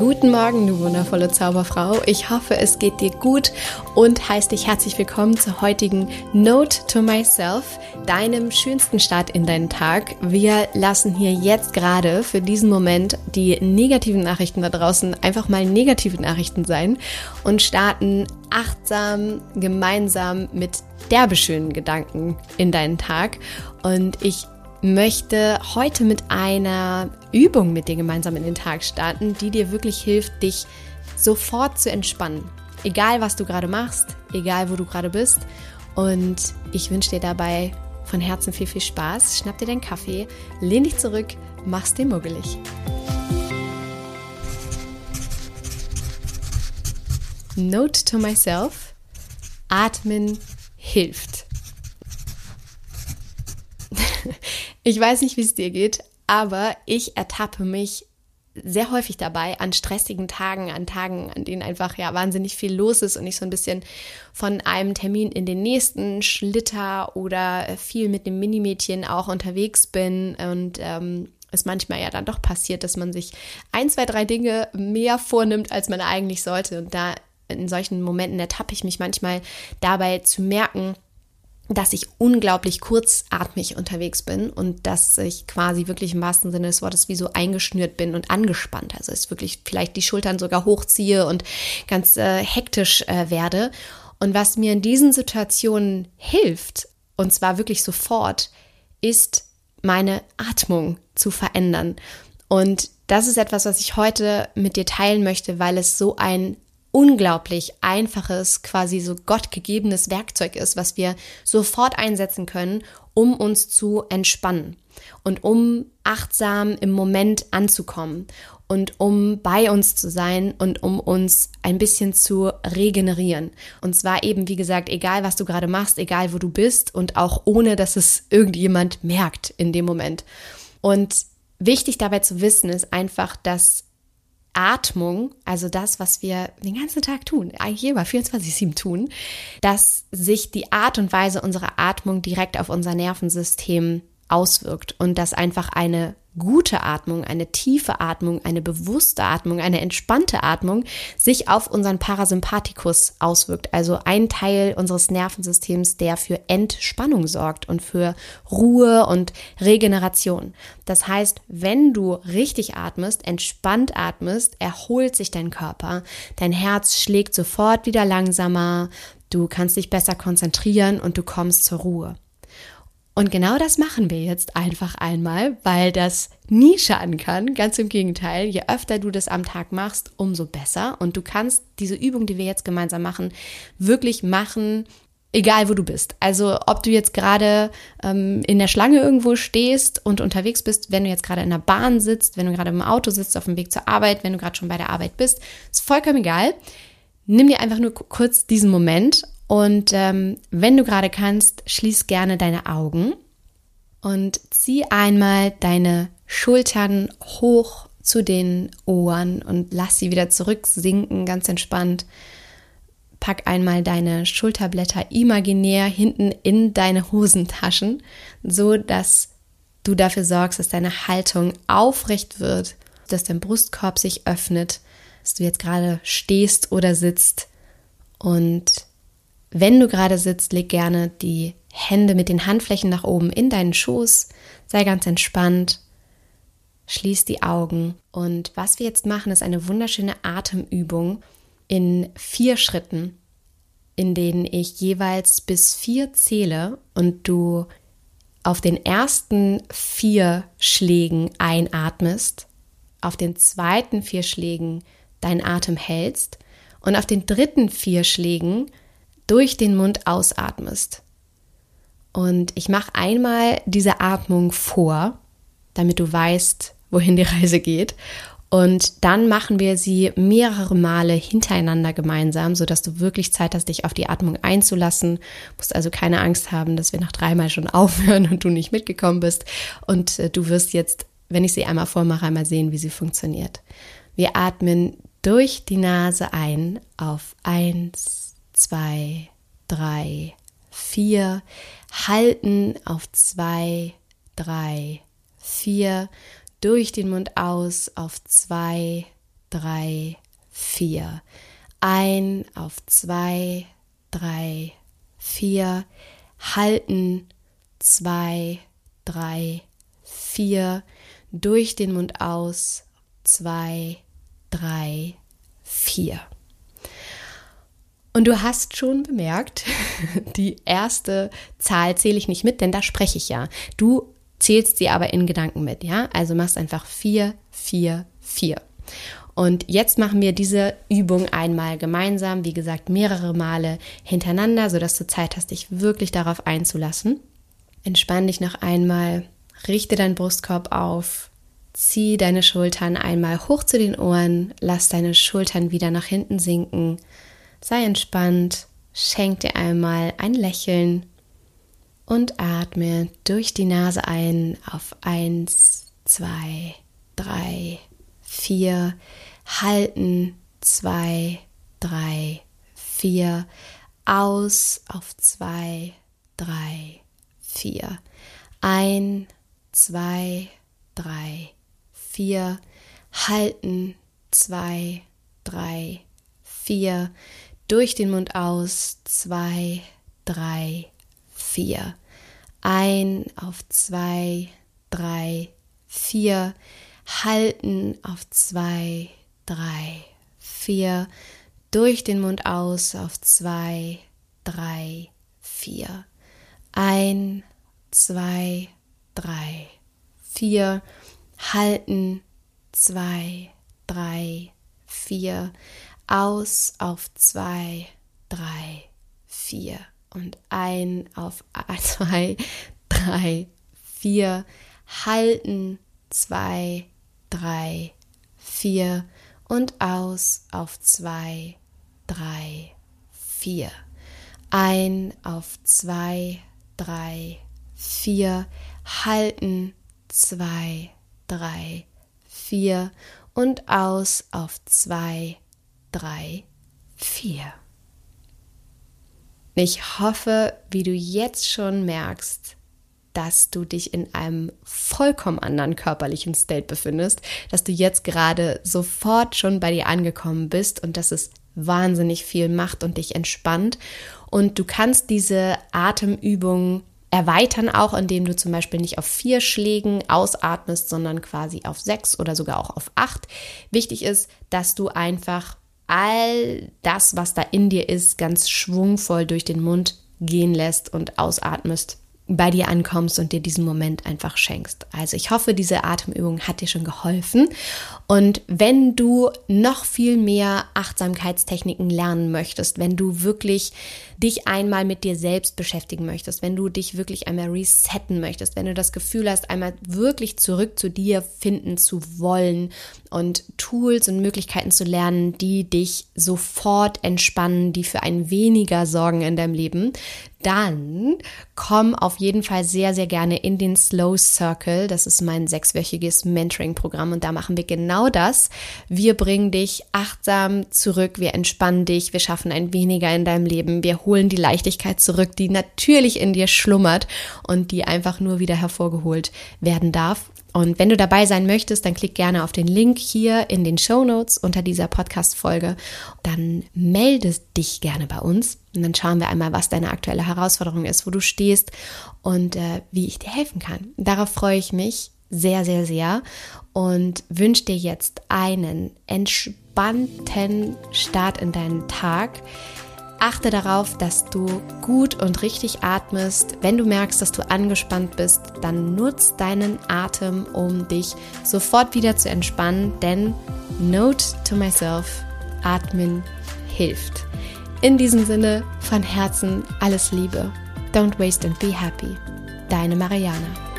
Guten Morgen, du wundervolle Zauberfrau. Ich hoffe, es geht dir gut und heiße dich herzlich willkommen zur heutigen Note to Myself, deinem schönsten Start in deinen Tag. Wir lassen hier jetzt gerade für diesen Moment die negativen Nachrichten da draußen einfach mal negative Nachrichten sein und starten achtsam gemeinsam mit derbe schönen Gedanken in deinen Tag. Und ich möchte heute mit einer Übung mit dir gemeinsam in den Tag starten, die dir wirklich hilft, dich sofort zu entspannen. Egal, was du gerade machst, egal, wo du gerade bist. Und ich wünsche dir dabei von Herzen viel, viel Spaß. Schnapp dir deinen Kaffee, lehn dich zurück, mach's dir muggelig. Note to myself: Atmen hilft. Ich weiß nicht, wie es dir geht, aber ich ertappe mich sehr häufig dabei an stressigen Tagen, an Tagen, an denen einfach ja wahnsinnig viel los ist und ich so ein bisschen von einem Termin in den nächsten schlitter oder viel mit dem Minimädchen auch unterwegs bin und ähm, es manchmal ja dann doch passiert, dass man sich ein, zwei, drei Dinge mehr vornimmt, als man eigentlich sollte. Und da in solchen Momenten ertappe ich mich manchmal dabei zu merken, dass ich unglaublich kurzatmig unterwegs bin und dass ich quasi wirklich im wahrsten Sinne des Wortes wie so eingeschnürt bin und angespannt. Also es wirklich vielleicht die Schultern sogar hochziehe und ganz äh, hektisch äh, werde. Und was mir in diesen Situationen hilft, und zwar wirklich sofort, ist meine Atmung zu verändern. Und das ist etwas, was ich heute mit dir teilen möchte, weil es so ein unglaublich einfaches, quasi so gottgegebenes Werkzeug ist, was wir sofort einsetzen können, um uns zu entspannen und um achtsam im Moment anzukommen und um bei uns zu sein und um uns ein bisschen zu regenerieren. Und zwar eben, wie gesagt, egal was du gerade machst, egal wo du bist und auch ohne, dass es irgendjemand merkt in dem Moment. Und wichtig dabei zu wissen ist einfach, dass Atmung, also das, was wir den ganzen Tag tun, eigentlich immer 24-7 tun, dass sich die Art und Weise unserer Atmung direkt auf unser Nervensystem auswirkt und dass einfach eine gute Atmung, eine tiefe Atmung, eine bewusste Atmung, eine entspannte Atmung sich auf unseren Parasympathikus auswirkt. Also ein Teil unseres Nervensystems, der für Entspannung sorgt und für Ruhe und Regeneration. Das heißt, wenn du richtig atmest, entspannt atmest, erholt sich dein Körper, dein Herz schlägt sofort wieder langsamer, du kannst dich besser konzentrieren und du kommst zur Ruhe. Und genau das machen wir jetzt einfach einmal, weil das nie schaden kann. Ganz im Gegenteil, je öfter du das am Tag machst, umso besser. Und du kannst diese Übung, die wir jetzt gemeinsam machen, wirklich machen, egal wo du bist. Also ob du jetzt gerade ähm, in der Schlange irgendwo stehst und unterwegs bist, wenn du jetzt gerade in der Bahn sitzt, wenn du gerade im Auto sitzt, auf dem Weg zur Arbeit, wenn du gerade schon bei der Arbeit bist, ist vollkommen egal. Nimm dir einfach nur kurz diesen Moment und ähm, wenn du gerade kannst, schließ gerne deine Augen und zieh einmal deine Schultern hoch zu den Ohren und lass sie wieder zurücksinken, ganz entspannt. Pack einmal deine Schulterblätter imaginär hinten in deine Hosentaschen, so dass du dafür sorgst, dass deine Haltung aufrecht wird, dass dein Brustkorb sich öffnet, dass du jetzt gerade stehst oder sitzt und wenn du gerade sitzt, leg gerne die Hände mit den Handflächen nach oben in deinen Schoß, sei ganz entspannt, schließ die Augen. Und was wir jetzt machen, ist eine wunderschöne Atemübung in vier Schritten, in denen ich jeweils bis vier zähle und du auf den ersten vier Schlägen einatmest, auf den zweiten vier Schlägen deinen Atem hältst und auf den dritten vier Schlägen durch den Mund ausatmest. Und ich mache einmal diese Atmung vor, damit du weißt, wohin die Reise geht. Und dann machen wir sie mehrere Male hintereinander gemeinsam, sodass du wirklich Zeit hast, dich auf die Atmung einzulassen. Du musst also keine Angst haben, dass wir nach dreimal schon aufhören und du nicht mitgekommen bist. Und äh, du wirst jetzt, wenn ich sie einmal vormache, einmal sehen, wie sie funktioniert. Wir atmen durch die Nase ein auf eins, zwei, drei, vier. Halten auf zwei, drei, vier. Durch den Mund aus auf zwei, drei, vier. Ein auf zwei, drei, vier. Halten, zwei, drei, vier. Durch den Mund aus, zwei, drei, vier. Und du hast schon bemerkt, die erste Zahl zähle ich nicht mit, denn da spreche ich ja. Du zählst sie aber in Gedanken mit, ja? Also machst einfach 4, 4, 4. Und jetzt machen wir diese Übung einmal gemeinsam, wie gesagt, mehrere Male hintereinander, sodass du Zeit hast, dich wirklich darauf einzulassen. Entspann dich noch einmal, richte deinen Brustkorb auf, zieh deine Schultern einmal hoch zu den Ohren, lass deine Schultern wieder nach hinten sinken, sei entspannt, schenk dir einmal ein Lächeln und atme durch die Nase ein auf 1, 2, 3, 4, halten 2, 3, 4, aus auf 2, 3, 4, ein, 2, 3, 4, halten 2, 3, 4, durch den Mund aus. 2, 3, 4 ein auf zwei, drei, vier, halten auf zwei, drei, vier, durch den Mund aus. Auf zwei, drei, vier, ein, zwei, drei, vier, halten, zwei, drei, vier, aus auf zwei, drei, vier und ein auf zwei, drei, vier, halten, zwei, drei, vier und aus auf zwei, drei, vier. Ein auf zwei, drei, vier, halten, zwei, drei, vier und aus auf zwei, drei, vier. Ich hoffe, wie du jetzt schon merkst, dass du dich in einem vollkommen anderen körperlichen State befindest, dass du jetzt gerade sofort schon bei dir angekommen bist und dass es wahnsinnig viel macht und dich entspannt. Und du kannst diese Atemübung erweitern, auch indem du zum Beispiel nicht auf vier Schlägen ausatmest, sondern quasi auf sechs oder sogar auch auf acht. Wichtig ist, dass du einfach all das, was da in dir ist, ganz schwungvoll durch den Mund gehen lässt und ausatmest bei dir ankommst und dir diesen Moment einfach schenkst. Also ich hoffe, diese Atemübung hat dir schon geholfen. Und wenn du noch viel mehr Achtsamkeitstechniken lernen möchtest, wenn du wirklich dich einmal mit dir selbst beschäftigen möchtest, wenn du dich wirklich einmal resetten möchtest, wenn du das Gefühl hast, einmal wirklich zurück zu dir finden zu wollen und Tools und Möglichkeiten zu lernen, die dich sofort entspannen, die für ein weniger sorgen in deinem Leben, dann komm auf jeden Fall sehr, sehr gerne in den Slow Circle. Das ist mein sechswöchiges Mentoring-Programm und da machen wir genau das. Wir bringen dich achtsam zurück, wir entspannen dich, wir schaffen ein weniger in deinem Leben, wir holen die Leichtigkeit zurück, die natürlich in dir schlummert und die einfach nur wieder hervorgeholt werden darf. Und wenn du dabei sein möchtest, dann klick gerne auf den Link hier in den Show Notes unter dieser Podcast-Folge. Dann melde dich gerne bei uns und dann schauen wir einmal, was deine aktuelle Herausforderung ist, wo du stehst und äh, wie ich dir helfen kann. Darauf freue ich mich sehr, sehr, sehr und wünsche dir jetzt einen entspannten Start in deinen Tag. Achte darauf, dass du gut und richtig atmest. Wenn du merkst, dass du angespannt bist, dann nutz deinen Atem, um dich sofort wieder zu entspannen. Denn Note to myself, atmen hilft. In diesem Sinne von Herzen alles Liebe. Don't waste and be happy. Deine Mariana.